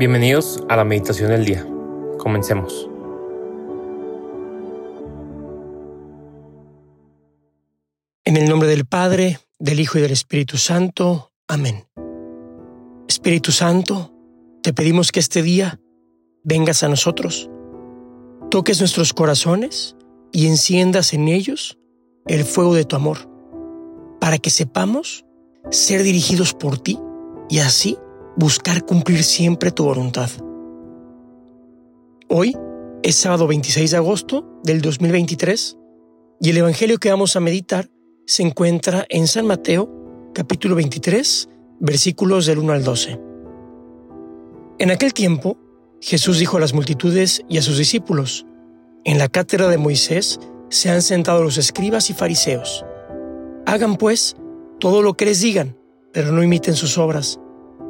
Bienvenidos a la meditación del día. Comencemos. En el nombre del Padre, del Hijo y del Espíritu Santo. Amén. Espíritu Santo, te pedimos que este día vengas a nosotros, toques nuestros corazones y enciendas en ellos el fuego de tu amor, para que sepamos ser dirigidos por ti y así buscar cumplir siempre tu voluntad. Hoy es sábado 26 de agosto del 2023 y el Evangelio que vamos a meditar se encuentra en San Mateo capítulo 23 versículos del 1 al 12. En aquel tiempo, Jesús dijo a las multitudes y a sus discípulos, en la cátedra de Moisés se han sentado los escribas y fariseos. Hagan pues todo lo que les digan, pero no imiten sus obras,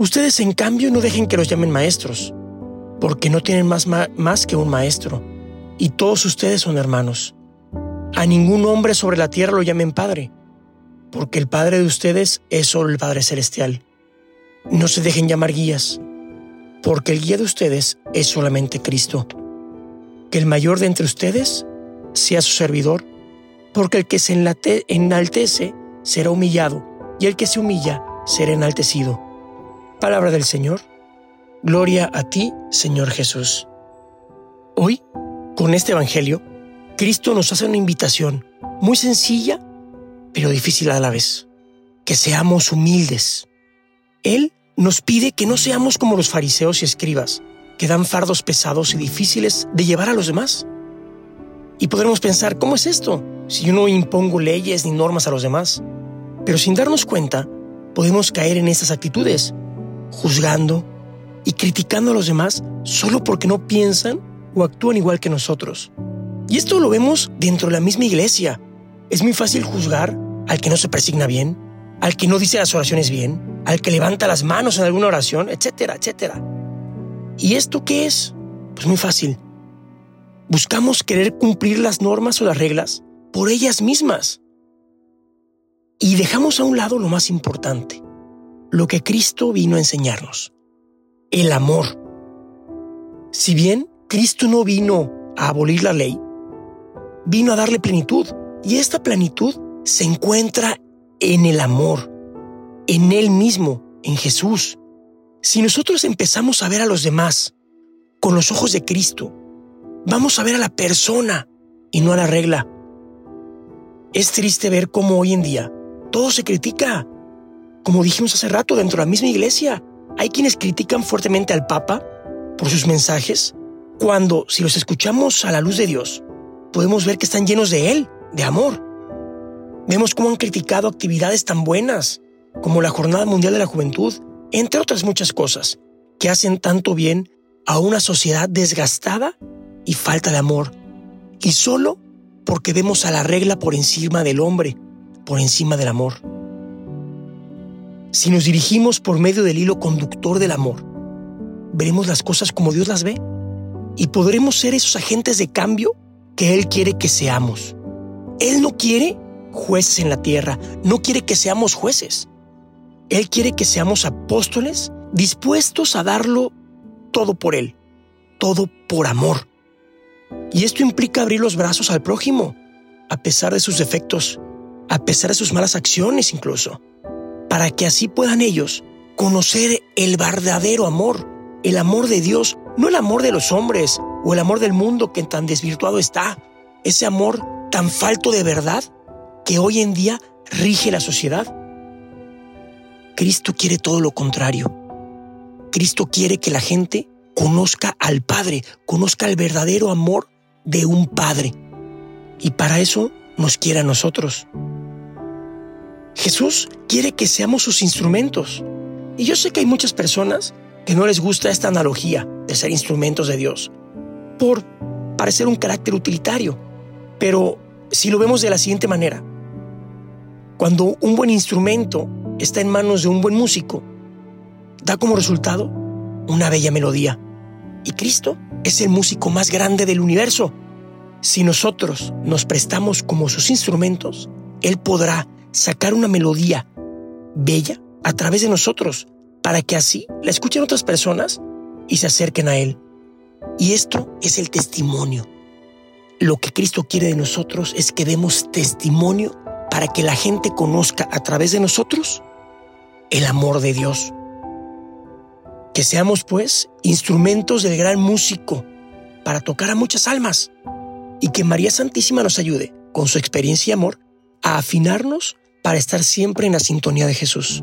Ustedes, en cambio, no dejen que los llamen maestros, porque no tienen más, más que un maestro, y todos ustedes son hermanos. A ningún hombre sobre la tierra lo llamen Padre, porque el Padre de ustedes es solo el Padre Celestial. No se dejen llamar guías, porque el guía de ustedes es solamente Cristo. Que el mayor de entre ustedes sea su servidor, porque el que se enaltece será humillado, y el que se humilla será enaltecido. Palabra del Señor. Gloria a ti, Señor Jesús. Hoy, con este Evangelio, Cristo nos hace una invitación muy sencilla, pero difícil a la vez. Que seamos humildes. Él nos pide que no seamos como los fariseos y escribas, que dan fardos pesados y difíciles de llevar a los demás. Y podremos pensar, ¿cómo es esto? Si yo no impongo leyes ni normas a los demás. Pero sin darnos cuenta, podemos caer en esas actitudes juzgando y criticando a los demás solo porque no piensan o actúan igual que nosotros. Y esto lo vemos dentro de la misma iglesia. Es muy fácil juzgar al que no se presigna bien, al que no dice las oraciones bien, al que levanta las manos en alguna oración, etcétera, etcétera. ¿Y esto qué es? Pues muy fácil. Buscamos querer cumplir las normas o las reglas por ellas mismas. Y dejamos a un lado lo más importante, lo que Cristo vino a enseñarnos, el amor. Si bien Cristo no vino a abolir la ley, vino a darle plenitud, y esta plenitud se encuentra en el amor, en Él mismo, en Jesús. Si nosotros empezamos a ver a los demás con los ojos de Cristo, vamos a ver a la persona y no a la regla. Es triste ver cómo hoy en día todo se critica, como dijimos hace rato, dentro de la misma iglesia, hay quienes critican fuertemente al Papa por sus mensajes, cuando si los escuchamos a la luz de Dios, podemos ver que están llenos de Él, de amor. Vemos cómo han criticado actividades tan buenas como la Jornada Mundial de la Juventud, entre otras muchas cosas, que hacen tanto bien a una sociedad desgastada y falta de amor, y solo porque vemos a la regla por encima del hombre, por encima del amor. Si nos dirigimos por medio del hilo conductor del amor, veremos las cosas como Dios las ve y podremos ser esos agentes de cambio que Él quiere que seamos. Él no quiere jueces en la tierra, no quiere que seamos jueces. Él quiere que seamos apóstoles dispuestos a darlo todo por Él, todo por amor. Y esto implica abrir los brazos al prójimo, a pesar de sus defectos, a pesar de sus malas acciones incluso para que así puedan ellos conocer el verdadero amor, el amor de Dios, no el amor de los hombres o el amor del mundo que tan desvirtuado está, ese amor tan falto de verdad que hoy en día rige la sociedad. Cristo quiere todo lo contrario. Cristo quiere que la gente conozca al Padre, conozca el verdadero amor de un Padre. Y para eso nos quiere a nosotros. Jesús quiere que seamos sus instrumentos. Y yo sé que hay muchas personas que no les gusta esta analogía de ser instrumentos de Dios por parecer un carácter utilitario. Pero si lo vemos de la siguiente manera, cuando un buen instrumento está en manos de un buen músico, da como resultado una bella melodía. Y Cristo es el músico más grande del universo. Si nosotros nos prestamos como sus instrumentos, Él podrá sacar una melodía bella a través de nosotros para que así la escuchen otras personas y se acerquen a Él. Y esto es el testimonio. Lo que Cristo quiere de nosotros es que demos testimonio para que la gente conozca a través de nosotros el amor de Dios. Que seamos, pues, instrumentos del gran músico para tocar a muchas almas y que María Santísima nos ayude, con su experiencia y amor, a afinarnos para estar siempre en la sintonía de Jesús.